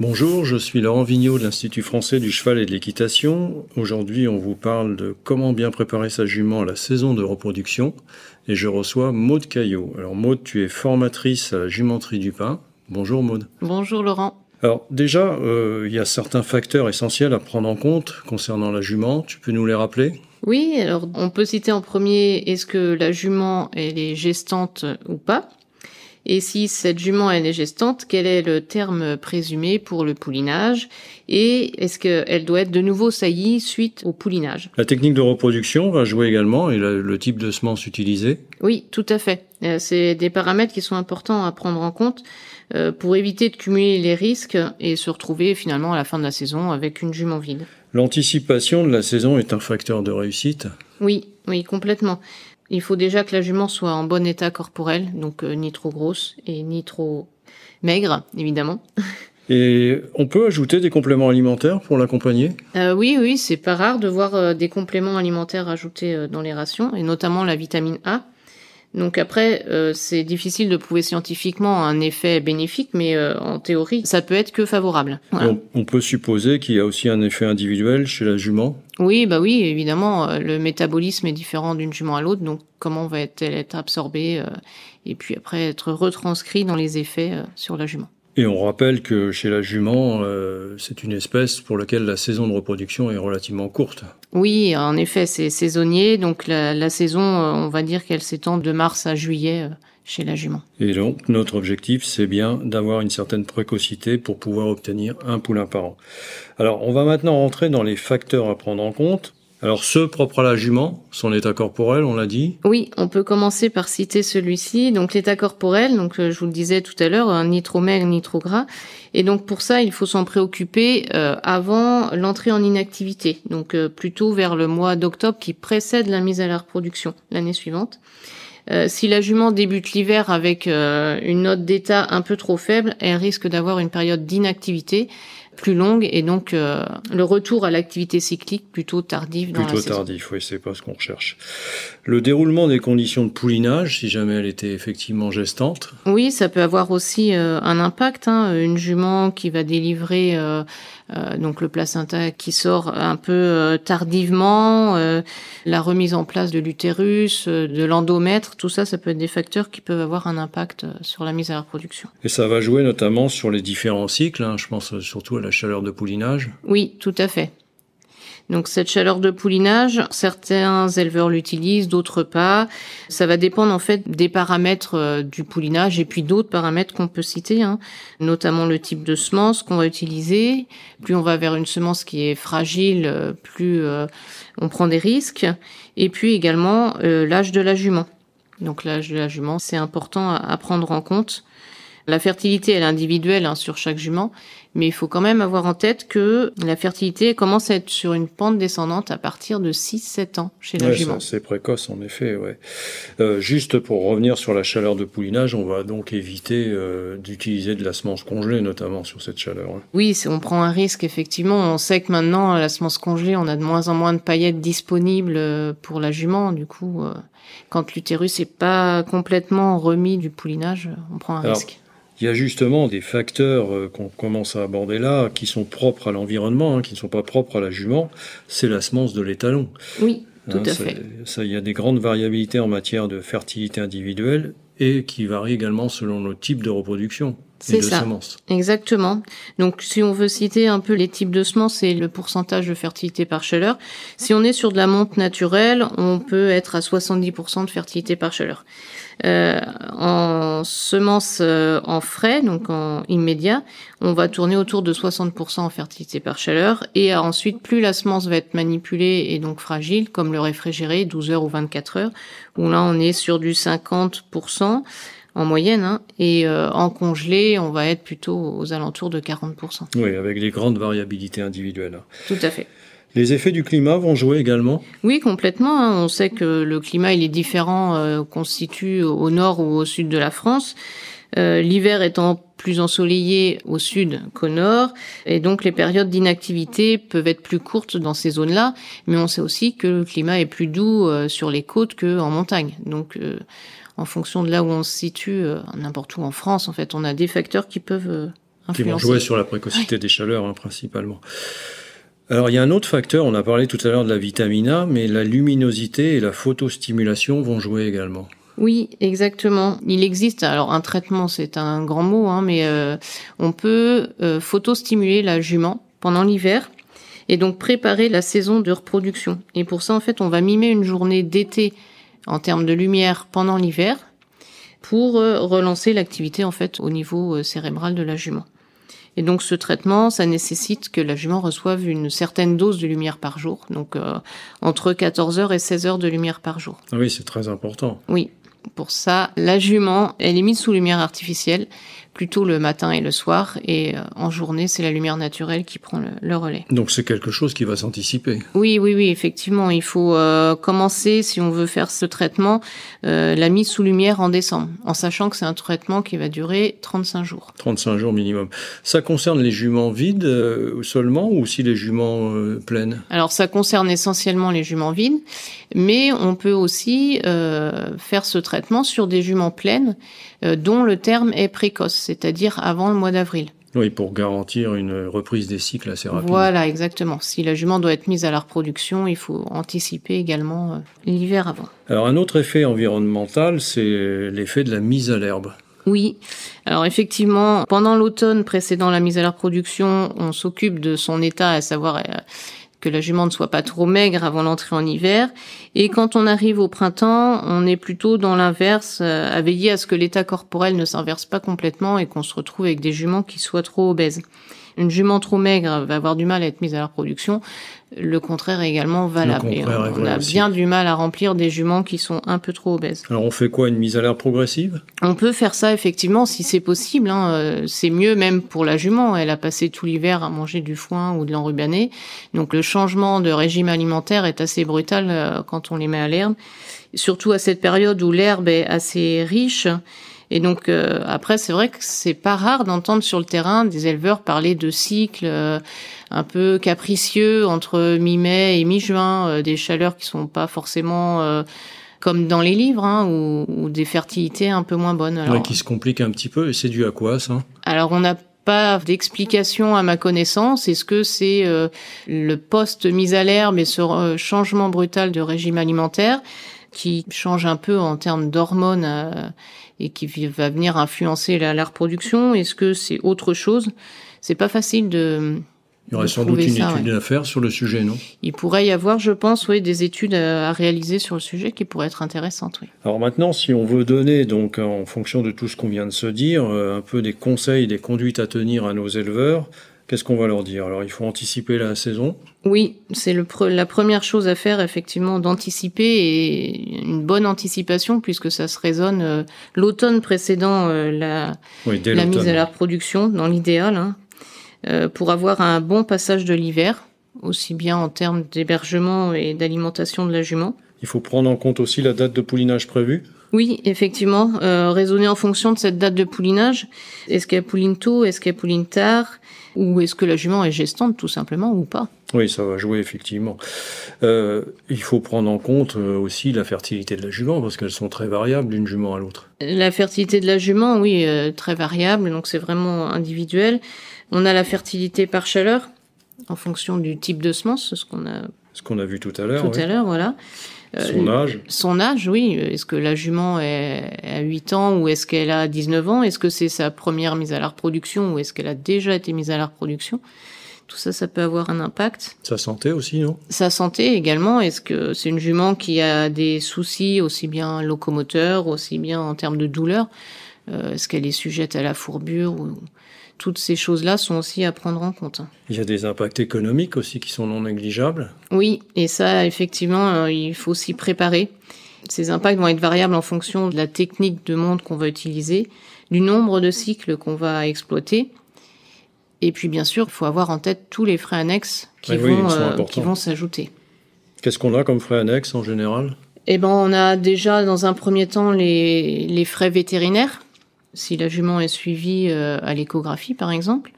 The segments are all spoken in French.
Bonjour, je suis Laurent Vigneault de l'Institut français du cheval et de l'équitation. Aujourd'hui, on vous parle de comment bien préparer sa jument à la saison de reproduction et je reçois Maude Caillot. Alors Maude, tu es formatrice à la jumenterie du pain. Bonjour Maude. Bonjour Laurent. Alors déjà, euh, il y a certains facteurs essentiels à prendre en compte concernant la jument. Tu peux nous les rappeler? Oui, alors on peut citer en premier est-ce que la jument elle est gestante ou pas? Et si cette jument elle est gestante, quel est le terme présumé pour le poulinage et est-ce qu'elle doit être de nouveau saillie suite au poulinage? La technique de reproduction va jouer également et le, type de semence utilisée Oui, tout à fait. Euh, c'est des paramètres qui sont importants à prendre en compte euh, pour éviter de cumuler les risques et se retrouver finalement à la fin de la saison avec une jument vide. L'anticipation de la saison est un facteur de réussite? Oui, oui, complètement. Il faut déjà que la jument soit en bon état corporel, donc euh, ni trop grosse et ni trop maigre, évidemment. Et on peut ajouter des compléments alimentaires pour l'accompagner? Euh, Oui, oui, c'est pas rare de voir euh, des compléments alimentaires ajoutés dans les rations, et notamment la vitamine A. Donc après, euh, c'est difficile de prouver scientifiquement un effet bénéfique, mais euh, en théorie, ça peut être que favorable. On, peut supposer qu'il y a aussi un effet individuel chez la jument? Oui, bah oui, évidemment, euh, le métabolisme est différent d'une jument à l'autre, donc comment va-t-elle être absorbée et puis après être retranscrit dans les effets sur la jument? Et on rappelle que chez la jument, c'est une espèce pour laquelle la saison de reproduction est relativement courte. Oui, en effet, c'est saisonnier. Donc la, saison, euh, on va dire qu'elle s'étend de mars à juillet euh, chez la jument. Et donc notre objectif, c'est bien d'avoir une certaine précocité pour pouvoir obtenir un poulain par an. Alors on va maintenant rentrer dans les facteurs à prendre en compte. Alors ceux propres à la jument, son état corporel, on l'a dit. Oui, on peut commencer par citer celui-ci. Donc l'état corporel, donc euh, je vous le disais tout à l'heure, ni trop maigre ni trop gras. Et donc pour ça, il faut s'en préoccuper euh, avant l'entrée en inactivité. Donc euh, plutôt vers le mois d'octobre qui précède la mise à la reproduction l'année suivante. si la jument débute l'hiver avec une note d'état un peu trop faible, elle risque d'avoir une période d'inactivité plus longue et donc euh, le retour à l'activité cyclique plutôt tardif dans plutôt tardif, oui, c'est pas ce qu'on recherche. Le déroulement des conditions de poulinage, si jamais elle était effectivement gestante. Oui, ça peut avoir aussi euh, un impact. Hein, une jument qui va délivrer euh, euh, donc le placenta qui sort un peu euh, tardivement, euh, la remise en place de l'utérus, de l'endomètre, tout ça, ça peut être des facteurs qui peuvent avoir un impact sur la mise à la reproduction. Et ça va jouer notamment sur les différents cycles, hein, je pense surtout à la chaleur de poulinage. Oui, tout à fait. Donc cette chaleur de poulinage, certains éleveurs l'utilisent, d'autres pas. Ça va dépendre en fait des paramètres euh, du poulinage et puis d'autres paramètres qu'on peut citer, hein. notamment le type de semence qu'on va utiliser. Plus on va vers une semence qui est fragile, euh, plus euh, on prend des risques. Et puis également l'âge de la jument. Donc l'âge de la jument, c'est important à prendre en compte. La fertilité, elle est individuelle hein, sur chaque jument, mais il faut quand même avoir en tête que la fertilité commence à être sur une pente descendante à partir de 6-7 ans chez la jument. C'est précoce en effet, ouais. Euh, juste pour revenir sur la chaleur de poulinage, on va donc éviter euh, d'utiliser de la semence congelée, notamment sur cette chaleur. Hein. Oui, on prend un risque, effectivement. On sait que maintenant, la semence congelée, on a de moins en moins de paillettes disponibles euh, pour la jument. Du coup, quand l'utérus n'est pas complètement remis du poulinage, on prend un risque. Il y a justement des facteurs euh, qu'on commence à aborder là, qui sont propres à l'environnement, hein, qui ne sont pas propres à la jument. C'est la semence de l'étalon. Oui, tout hein, à fait. Ça, il y a des grandes variabilités en matière de fertilité individuelle et qui varient également selon le type de reproduction. et de ça. semences. Exactement. Donc, si on veut citer un peu les types de semences et le pourcentage de fertilité par chaleur, si on est sur de la monte naturelle, on peut être à 70% de fertilité par chaleur. Euh, en semences euh, en frais, donc en immédiat, on va tourner autour de 60% en fertilité par chaleur. Et ensuite, plus la semence va être manipulée et donc fragile, comme le réfrigéré, 12 heures ou 24 heures, où là on est sur du 50% en moyenne, hein, et euh, en congelé, on va être plutôt aux alentours de 40%. Oui, avec des grandes variabilités individuelles. Tout à fait. Les effets du climat vont jouer également? Oui, complètement. Hein. On sait que le climat il est différent euh, constitue au nord ou au sud de la France. Euh, L'hiver étant plus ensoleillé au sud qu'au nord, et donc les périodes d'inactivité peuvent être plus courtes dans ces zones-là, mais on sait aussi que le climat est plus doux euh, sur les côtes qu'en montagne. Donc en fonction de là où on se situe, n'importe où en France, en fait, on a des facteurs qui peuvent influencer. Qui vont jouer sur la précocité des chaleurs, hein, principalement. Alors il y a un autre facteur, on a parlé tout à l'heure de la vitamine A, mais la luminosité et la photostimulation vont jouer également. Oui, exactement. Il existe, alors un traitement c'est un grand mot, hein, mais euh, on peut euh, photostimuler la jument pendant l'hiver et donc préparer la saison de reproduction. Et pour ça en fait on va mimer une journée d'été en termes de lumière pendant l'hiver pour euh, relancer l'activité en fait au niveau cérébral de la jument. Et donc ce traitement, ça nécessite que la jument reçoive une certaine dose de lumière par jour, donc euh, entre 14 heures et 16 heures de lumière par jour. Ah oui, c'est très important. Oui. Pour ça, la jument, elle est mise sous lumière artificielle plutôt le matin et le soir. Et euh, en journée, c'est la lumière naturelle qui prend le, relais. Donc c'est quelque chose qui va s'anticiper. Oui, oui, oui, effectivement. Il faut euh, commencer, si on veut faire ce traitement, euh, la mise sous lumière en décembre, en sachant que c'est un traitement qui va durer 35 jours. 35 jours minimum. Ça concerne les juments vides seulement ou aussi les juments pleines? Alors ça concerne essentiellement les juments vides, mais on peut aussi faire ce traitement sur des juments pleines dont le terme est précoce c'est-à-dire avant le mois d'avril. Oui, pour garantir une reprise des cycles assez rapide. Voilà, exactement. Si la jument doit être mise à la reproduction, il faut anticiper également euh, l'hiver avant. Alors un autre effet environnemental, c'est l'effet de la mise à l'herbe. Oui. Alors effectivement, pendant l'automne précédant la mise à la reproduction, on s'occupe de son état, à savoir euh, que la jument ne soit pas trop maigre avant l'entrée en hiver. Et quand on arrive au printemps, on est plutôt dans l'inverse, euh, à veiller à ce que l'état corporel ne s'inverse pas complètement et qu'on se retrouve avec des juments qui soient trop obèses. Une jument trop maigre va avoir du mal à être mise à la reproduction. Le contraire est également valable. on, a bien du mal à remplir des juments qui sont un peu trop obèses. Alors on fait quoi Une mise à l'air progressive? On peut faire ça effectivement si c'est possible. Hein. Euh, c'est mieux même pour la jument. Elle a passé tout l'hiver à manger du foin ou de l'enrubané. Donc le changement de régime alimentaire est assez brutal euh, quand on les met à l'herbe. Surtout à cette période où l'herbe est assez riche. Et donc euh, après, c'est vrai que c'est pas rare d'entendre sur le terrain des éleveurs parler de cycles un peu capricieux entre mi-mai et mi-juin, euh, des chaleurs qui sont pas forcément euh, comme dans les livres, hein, ou, des fertilités un peu moins bonnes. Alors, qui se compliquent un petit peu. Et c'est dû à quoi ça? Alors on n'a pas d'explication à ma connaissance. Est-ce que c'est euh, le poste mis à l'herbe et ce changement brutal de régime alimentaire? Qui change un peu en termes d'hormones et qui va venir influencer la, la reproduction. Est-ce que c'est autre chose? C'est pas facile de il y aurait sans doute une étude à faire sur le sujet, non? Il pourrait y avoir, je pense, oui, des études à, réaliser sur le sujet qui pourraient être intéressantes, oui. Alors maintenant, si on veut donner, donc, en fonction de tout ce qu'on vient de se dire, euh, un peu des conseils, des conduites à tenir à nos éleveurs, qu'est-ce qu'on va leur dire? Alors, il faut anticiper la saison. Oui, c'est la première chose à faire, effectivement, d'anticiper et une bonne anticipation, puisque ça se résonne euh, l'automne précédent euh, la, la mise à la production, dans l'idéal, hein, euh, pour avoir un bon passage de l'hiver, aussi bien en termes d'hébergement et d'alimentation de la jument. Il faut prendre en compte aussi la date de poulinage prévue oui, effectivement, euh, raisonner en fonction de cette date de poulinage. Est-ce qu'elle pouline tôt, est-ce qu'elle pouline tard, ou est-ce que la jument est gestante tout simplement ou pas? Oui, ça va jouer effectivement. Euh, il faut prendre en compte euh, aussi la fertilité de la jument parce qu'elles sont très variables d'une jument à l'autre. La fertilité de la jument, oui, euh, très variable, donc c'est vraiment individuel. On a la fertilité par chaleur, en fonction du type de semence, ce qu'on a ce qu'on a vu tout à l'heure. Tout à l'heure, voilà. Son âge Son âge, oui. Est-ce que la jument est à 8 ans ou est-ce qu'elle a 19 ans? Est-ce que c'est sa première mise à la reproduction ou est-ce qu'elle a déjà été mise à la reproduction? Tout ça, ça peut avoir un impact. Sa santé aussi, non? Sa santé également. Est-ce que c'est une jument qui a des soucis aussi bien locomoteurs, aussi bien en termes de douleur? Euh, Est-ce qu'elle est sujette à la fourbure ou... Toutes ces choses-là sont aussi à prendre en compte. Il y a des impacts économiques aussi qui sont non négligeables. Oui, et ça, effectivement, euh, il faut s'y préparer. Ces impacts vont être variables en fonction de la technique de monte qu'on va utiliser, du nombre de cycles qu'on va exploiter et puis bien sûr, il faut avoir en tête tous les frais annexes qui vont euh, qui vont s'ajouter. Qu'est-ce qu'on a comme frais annexes en général? Eh ben, on a déjà dans un premier temps les, les frais vétérinaires, si la jument est suivie euh, à l'échographie par exemple.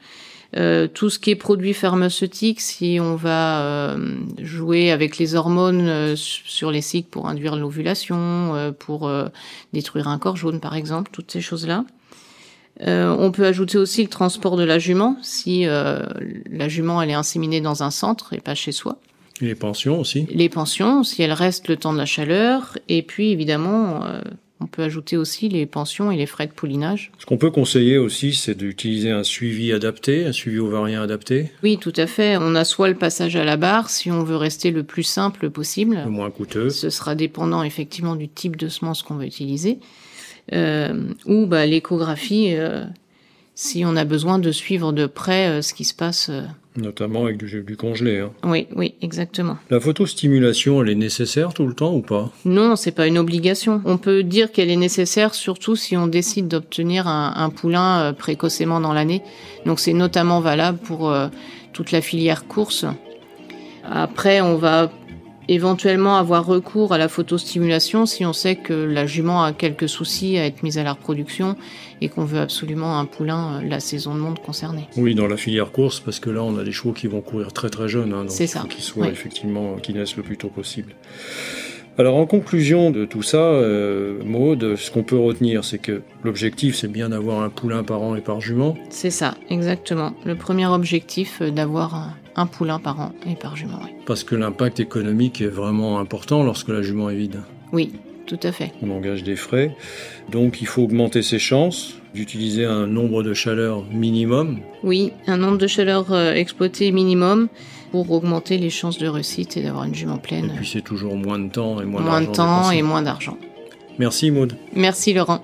Euh, tout ce qui est produits pharmaceutiques, si on va euh, jouer avec les hormones euh, sur les cycles pour induire l'ovulation, pour détruire un corps jaune par exemple, toutes ces choses-là. On peut ajouter aussi le transport de la jument, si la jument elle est inséminée dans un centre et pas chez soi. les pensions aussi Les pensions, si elle reste le temps de la chaleur. Et puis évidemment, on peut ajouter aussi les pensions et les frais de poulinage. Ce qu'on peut conseiller aussi, c'est d'utiliser un suivi adapté, un suivi ovarien adapté. Oui, tout à fait. On a soit le passage à la barre, si on veut rester le plus simple possible. Le moins coûteux. Ce sera dépendant effectivement du type de semence qu'on va utiliser euh, ou bah, l'échographie euh, si on a besoin de suivre de près euh, ce qui se passe. Euh. Notamment avec du, du congelé. Hein. Oui, oui, exactement. La photostimulation, elle est nécessaire tout le temps ou pas? Non, c'est pas une obligation. On peut dire qu'elle est nécessaire surtout si on décide d'obtenir un, un, poulain précocement dans l'année. Donc c'est notamment valable pour toute la filière course. Après, on va éventuellement avoir recours à la photostimulation si on sait que la jument a quelques soucis à être mise à la reproduction et qu'on veut absolument un poulain euh, la saison de monde concernée. Oui, dans la filière course, parce que là, on a des chevaux qui vont courir très très jeunes, hein, donc il faut qu'ils soient effectivement, qu'ils naissent le plus tôt possible. Alors en conclusion de tout ça, euh, Maude, ce qu'on peut retenir, c'est que l'objectif, c'est bien d'avoir un poulain par an et par jument. C'est ça, exactement. Le premier objectif, euh, d'avoir un, poulain par an et par jument. Oui. Parce que l'impact économique est vraiment important lorsque la jument est vide. Oui, tout à fait. On engage des frais, donc il faut augmenter ses chances d'utiliser un nombre de chaleurs minimum. Oui, un nombre de chaleurs euh, exploitées minimum pour augmenter les chances de réussite et d'avoir une jument pleine. Et puis c'est toujours moins de temps et moins, moins de temps et moins d'argent. Merci Maud. Merci Laurent.